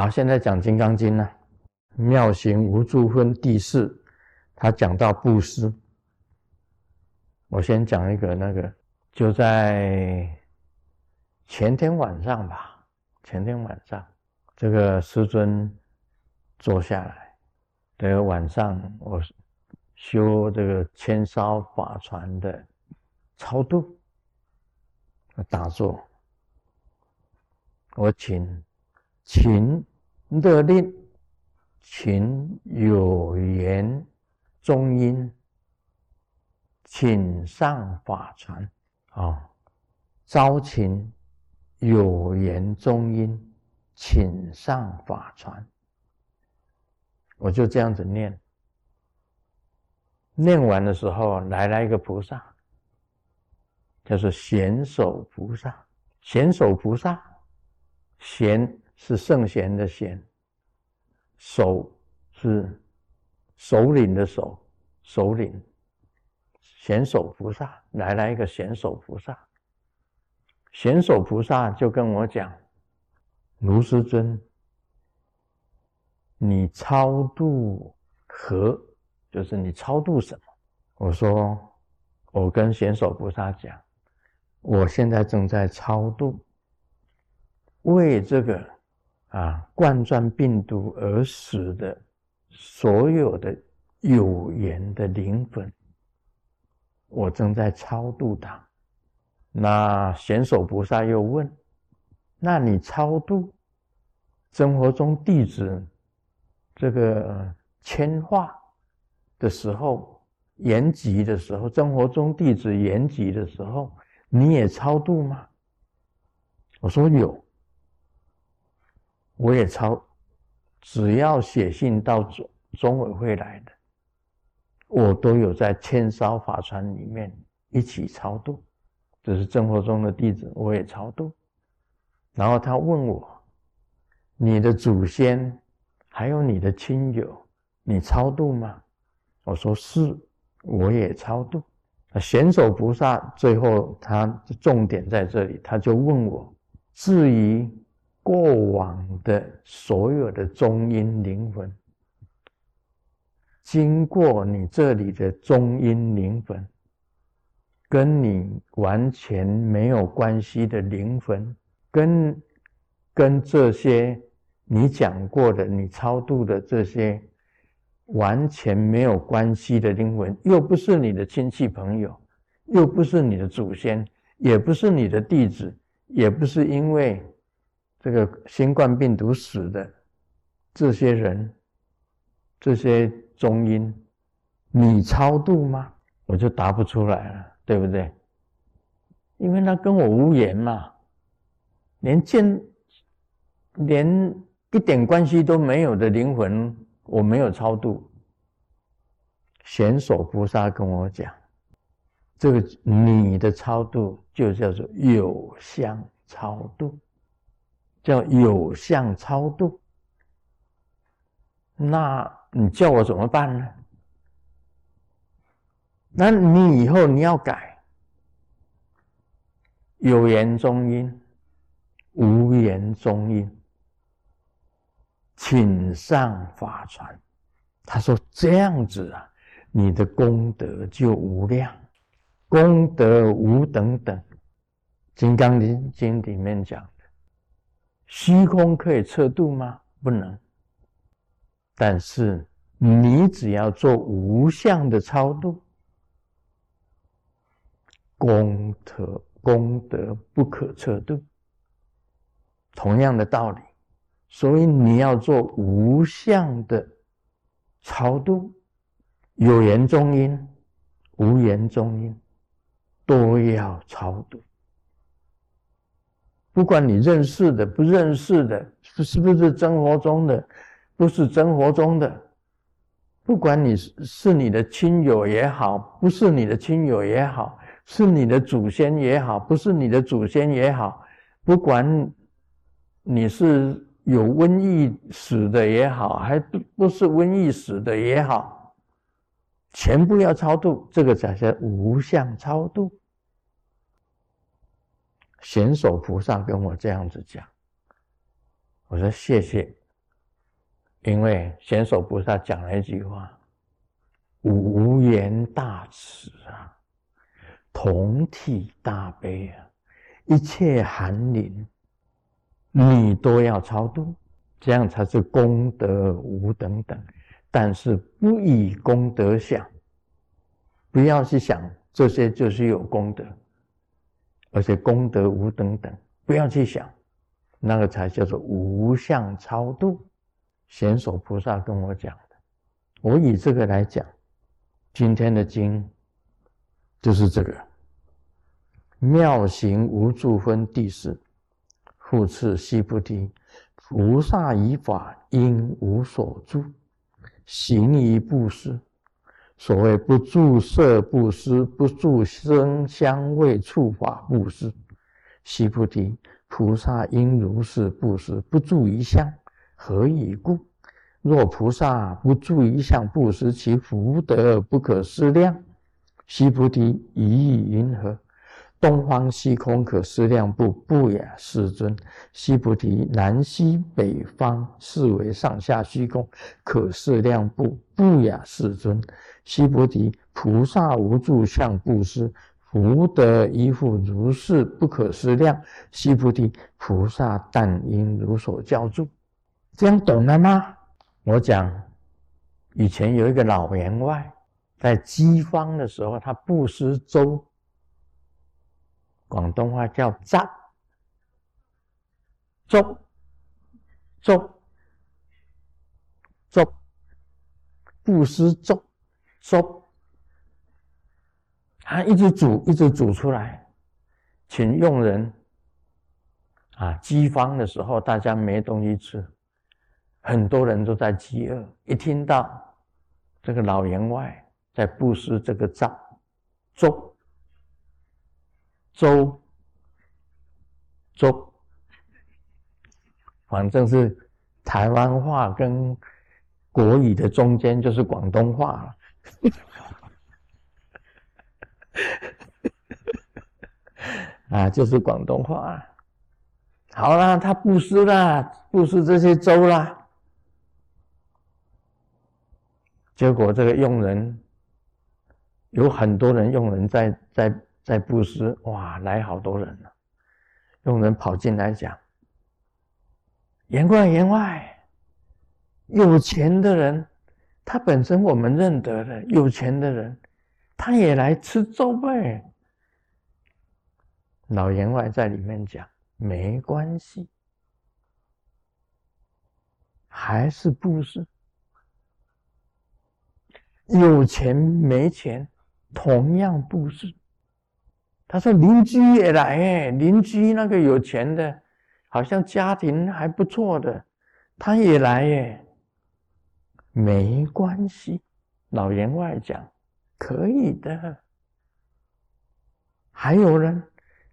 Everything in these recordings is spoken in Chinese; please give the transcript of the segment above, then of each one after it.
好，现在讲《金刚经》呢，《妙行无住分》第四，他讲到布施。我先讲一个那个，就在前天晚上吧，前天晚上，这个师尊坐下来，这个晚上我修这个千烧法船的超度，打坐，我请。请勒令，请有缘中音，请上法船啊！招请有缘中音，请上法船。我就这样子念，念完的时候来了一个菩萨，叫做贤手菩萨。贤手菩萨，贤。是圣贤的贤，首是首领的首，首领，贤首菩萨来了一个贤首菩萨，贤首菩萨就跟我讲，卢师尊，你超度何？就是你超度什么？我说，我跟贤首菩萨讲，我现在正在超度，为这个。啊，冠状病毒而死的所有的有缘的灵魂，我正在超度他。那贤首菩萨又问：“那你超度生活中弟子这个迁化的时候，延吉的时候，生活中弟子延吉的时候，你也超度吗？”我说有。我也超，只要写信到中中委会来的，我都有在千烧法船里面一起超度，这是生活中的弟子，我也超度。然后他问我，你的祖先还有你的亲友，你超度吗？我说是，我也超度。贤手菩萨最后他重点在这里，他就问我，至于。过往的所有的中阴灵魂，经过你这里的中阴灵魂，跟你完全没有关系的灵魂，跟跟这些你讲过的、你超度的这些完全没有关系的灵魂，又不是你的亲戚朋友，又不是你的祖先，也不是你的弟子，也不是因为。这个新冠病毒死的这些人，这些中阴，你超度吗？我就答不出来了，对不对？因为他跟我无缘嘛，连见连一点关系都没有的灵魂，我没有超度。贤手菩萨跟我讲，这个你的超度就叫做有相超度。叫有相超度，那你叫我怎么办呢？那你以后你要改，有言中音，无言中音，请上法船。他说这样子啊，你的功德就无量，功德无等等。《金刚经》里面讲。虚空可以测度吗？不能。但是你只要做无相的超度，功德功德不可测度。同样的道理，所以你要做无相的超度，有言中因，无言中因，都要超度。不管你认识的、不认识的，是是不是生活中的，不是生活中的，不管你是是你的亲友也好，不是你的亲友也好，是你的祖先也好，不是你的祖先也好，不管你是有瘟疫死的也好，还不不是瘟疫死的也好，全部要超度，这个才叫无相超度。贤手菩萨跟我这样子讲，我说谢谢因为贤首菩萨讲了一句话：“无言大慈啊，同体大悲啊，一切寒灵，你都要超度，这样才是功德无等等。但是不以功德想，不要去想这些就是有功德，而且功德无等等，不要去想，那个才叫做无相超度。”贤首菩萨跟我讲的，我以这个来讲，今天的经就是这个妙行无住分第四，复次悉菩提，菩萨以法应无所住，行于布施。所谓不住色布施，不住声香味触法布施。悉菩提，菩萨应如是布施，不住一相。何以故？若菩萨不住一相布施，其福德不可思量。悉菩提，一意云何？东方虚空可思量不？不也，世尊。悉菩提，南西北方是为上下虚空，可思量不？不也，世尊。悉菩提，菩萨无住相布施，福德亦复如是，不可思量。悉菩提，菩萨但应如所教住。这样懂了吗？我讲，以前有一个老员外，在饥荒的时候，他布施粥，广东话叫“扎粥”，粥，粥，布施粥，粥，他一直煮，一直煮出来，请佣人。啊，饥荒的时候，大家没东西吃。很多人都在饥饿，一听到这个老员外在布施这个粥，粥，粥，粥，反正是台湾话跟国语的中间就是广东话了，啊，就是广东话。好了，他布施了，布施这些粥啦。结果这个佣人有很多人，佣人在在在布施，哇，来好多人了。佣人跑进来讲：“员外，员外，有钱的人，他本身我们认得的，有钱的人，他也来吃粥呗。”老员外在里面讲：“没关系，还是布施。”有钱没钱，同样布施。他说邻居也来哎，邻居那个有钱的，好像家庭还不错的，他也来哎。没关系，老员外讲可以的。还有人，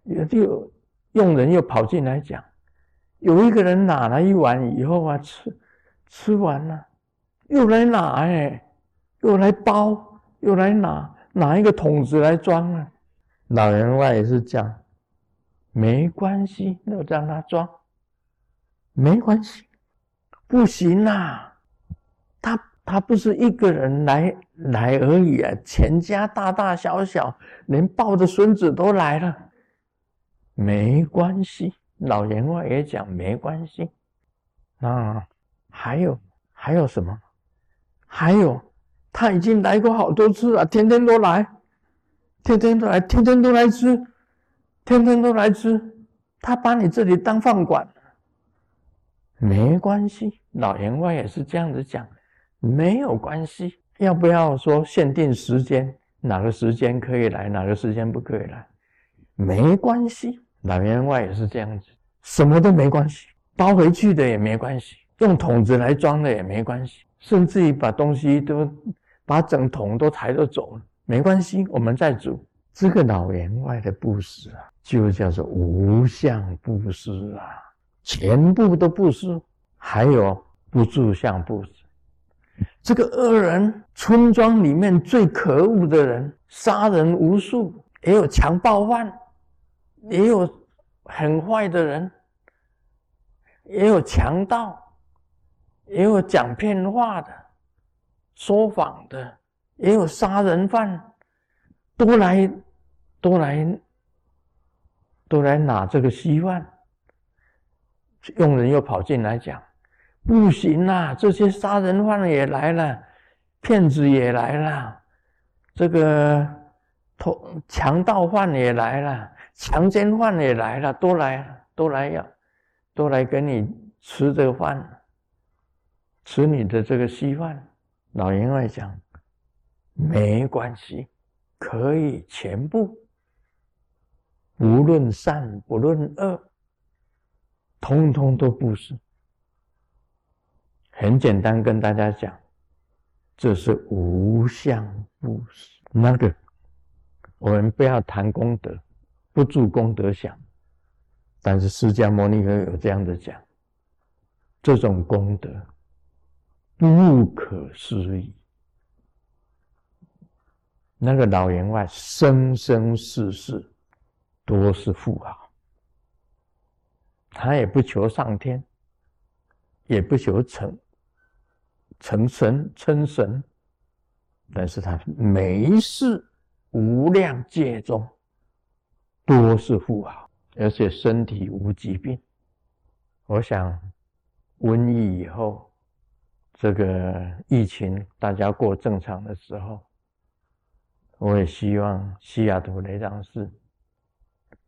有就佣人又跑进来讲，有一个人拿了一碗以后啊，吃吃完了，又来拿哎。又来包，又来拿，拿一个桶子来装啊！老员外也是讲，没关系，就让他装，没关系，不行啊！他他不是一个人来来而已啊，全家大大小小，连抱着孙子都来了，没关系。老员外也讲没关系。啊，还有还有什么？还有。他已经来过好多次了，天天都来，天天都来，天天都来吃，天天都来吃。他把你这里当饭馆，没关系。老员外也是这样子讲，没有关系。要不要说限定时间？哪个时间可以来，哪个时间不可以来？没关系。老员外也是这样子，什么都没关系，包回去的也没关系，用桶子来装的也没关系。甚至于把东西都把整桶都抬着走了，没关系，我们再煮。这个老员外的布施啊，就叫做无相布施啊，全部都布施，还有不住相布施。这个恶人，村庄里面最可恶的人，杀人无数，也有强暴犯，也有很坏的人，也有强盗。也有讲骗话的、说谎的，也有杀人犯，都来，都来，都来拿这个稀饭。佣人又跑进来讲：“不行啦，这些杀人犯也来了，骗子也来了，这个偷强盗犯也来了，强奸犯也来了，都来，都来要，都来跟你吃这个饭，吃你的这个稀饭。”老员外讲：“没关系，可以全部，无论善不论恶。”通通都不是，很简单跟大家讲，这是无相布施。那个，我们不要谈功德，不住功德想。但是释迦牟尼佛有这样的讲，这种功德不可思议。那个老员外生生世世都是富豪。他也不求上天，也不求成成神称神，但是他每一世无量界中多是富豪，而且身体无疾病。我想瘟疫以后，这个疫情大家过正常的时候，我也希望西雅图雷藏寺，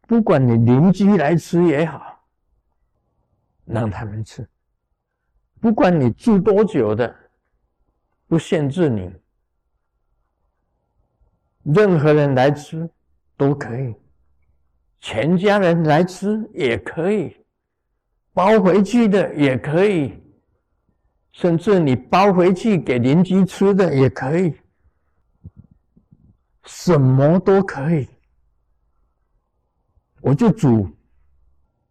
不管你邻居来吃也好。让他们吃，不管你住多久的，不限制你，任何人来吃都可以，全家人来吃也可以，包回去的也可以，甚至你包回去给邻居吃的也可以，什么都可以，我就煮，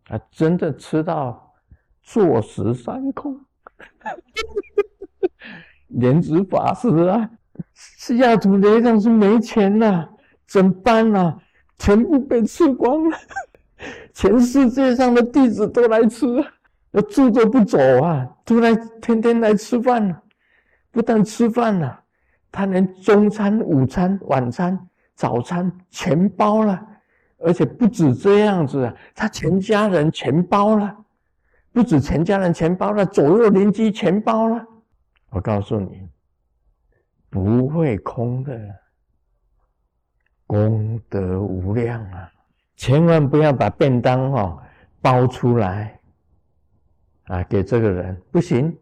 啊，真的吃到。坐食三空，莲子法师啊，西雅图雷藏是没钱了，怎么办呢？全部被吃光了，全世界上的弟子都来吃，要住都不走啊，都来天天来吃饭了，不但吃饭了，他连中餐、午餐、晚餐、早餐全包了，而且不止这样子啊，他全家人全包了。不止全家人全包了，左右邻居全包了。我告诉你，不会空的，功德无量啊！千万不要把便当哦包出来啊，给这个人不行。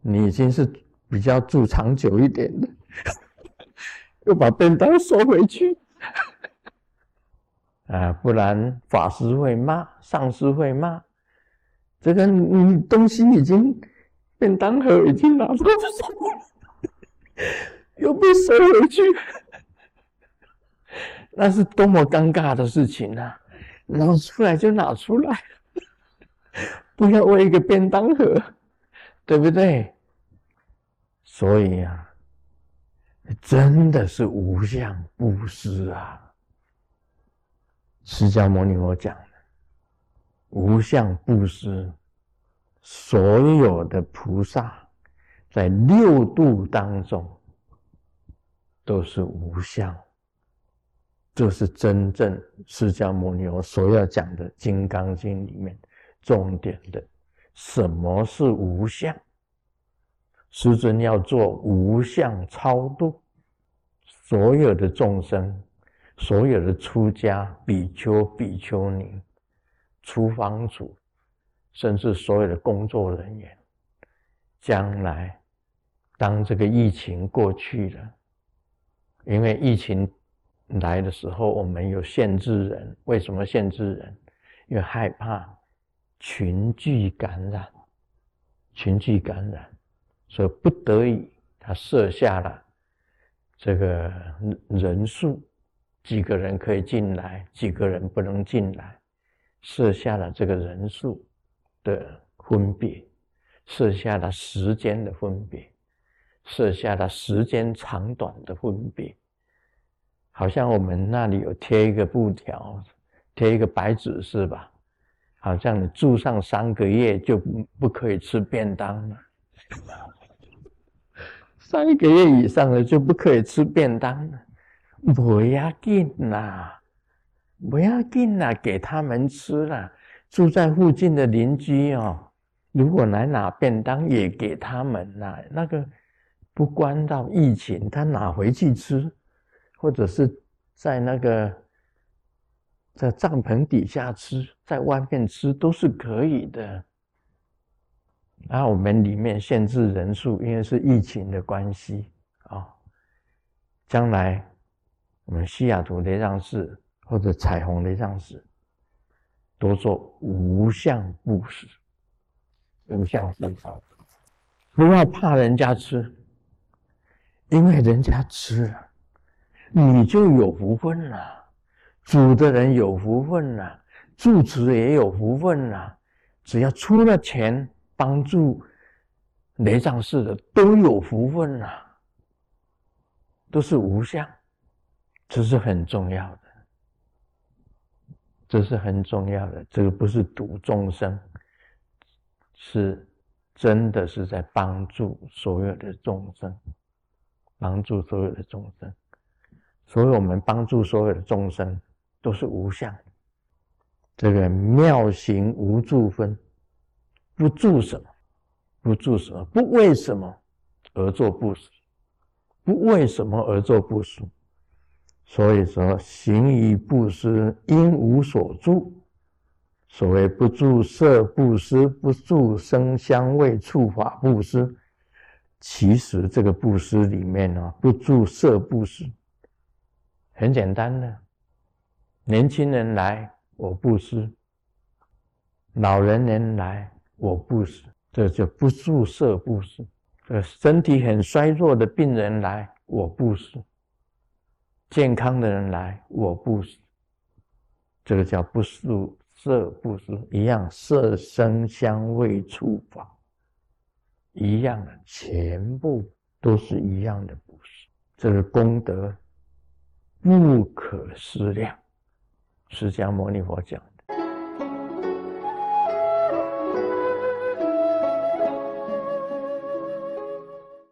你已经是比较住长久一点的，又把便当收回去 啊，不然法师会骂，上师会骂。这个你东西已经便当盒已经拿出来，又被收回去，那是多么尴尬的事情啊！拿出来就拿出来，不要为一个便当盒，对不对？所以啊，真的是无相布施啊！释迦牟尼佛讲的。无相布施，所有的菩萨在六度当中都是无相，这是真正释迦牟尼佛所要讲的《金刚经》里面重点的。什么是无相？师尊要做无相超度，所有的众生，所有的出家比丘、比丘尼。厨房主，甚至所有的工作人员，将来当这个疫情过去了，因为疫情来的时候，我们有限制人。为什么限制人？因为害怕群聚感染，群聚感染，所以不得已，他设下了这个人数，几个人可以进来，几个人不能进来。设下了这个人数的分别，设下了时间的分别，设下了时间长短的分别。好像我们那里有贴一个布条，贴一个白纸是吧？好像你住上三个月就不可以吃便当了，三个月以上的就不可以吃便当了。不要紧啦，不要紧啦，给他们吃了。住在附近的邻居哦，如果来拿便当，也给他们啦。那个不关到疫情，他拿回去吃，或者是在那个在帐篷底下吃，在外面吃都是可以的。然后我们里面限制人数，因为是疫情的关系啊。将来我们西雅图雷藏寺或者彩虹雷藏寺，多做无相布施，无相布施，不要怕人家吃，因为人家吃了，你就有福分了，煮的人有福分了，住持也有福分了，只要出了钱。帮助雷藏寺的都有福分啊，都是无相，这是很重要的，这是很重要的。这个不是度众生，是真的是在帮助所有的众生，帮助所有的众生。所以我们帮助所有的众生都是无相，这个妙行无住分。不住什么？不住什么？不为什么而做布施？不为什么而做布施？所以说，行于布施，应无所住。所谓不住色布施，不住声香味触法布施。其实这个布施里面呢，不住色布施，很简单的。年轻人来，我布施；老人人来。我不死，这就不住色不死。呃，身体很衰弱的病人来，我不死；健康的人来，我不死。这个叫不住色不死，一样色声香味触法，一样的，全部都是一样的不死。这个功德不可思量，释迦牟尼佛讲。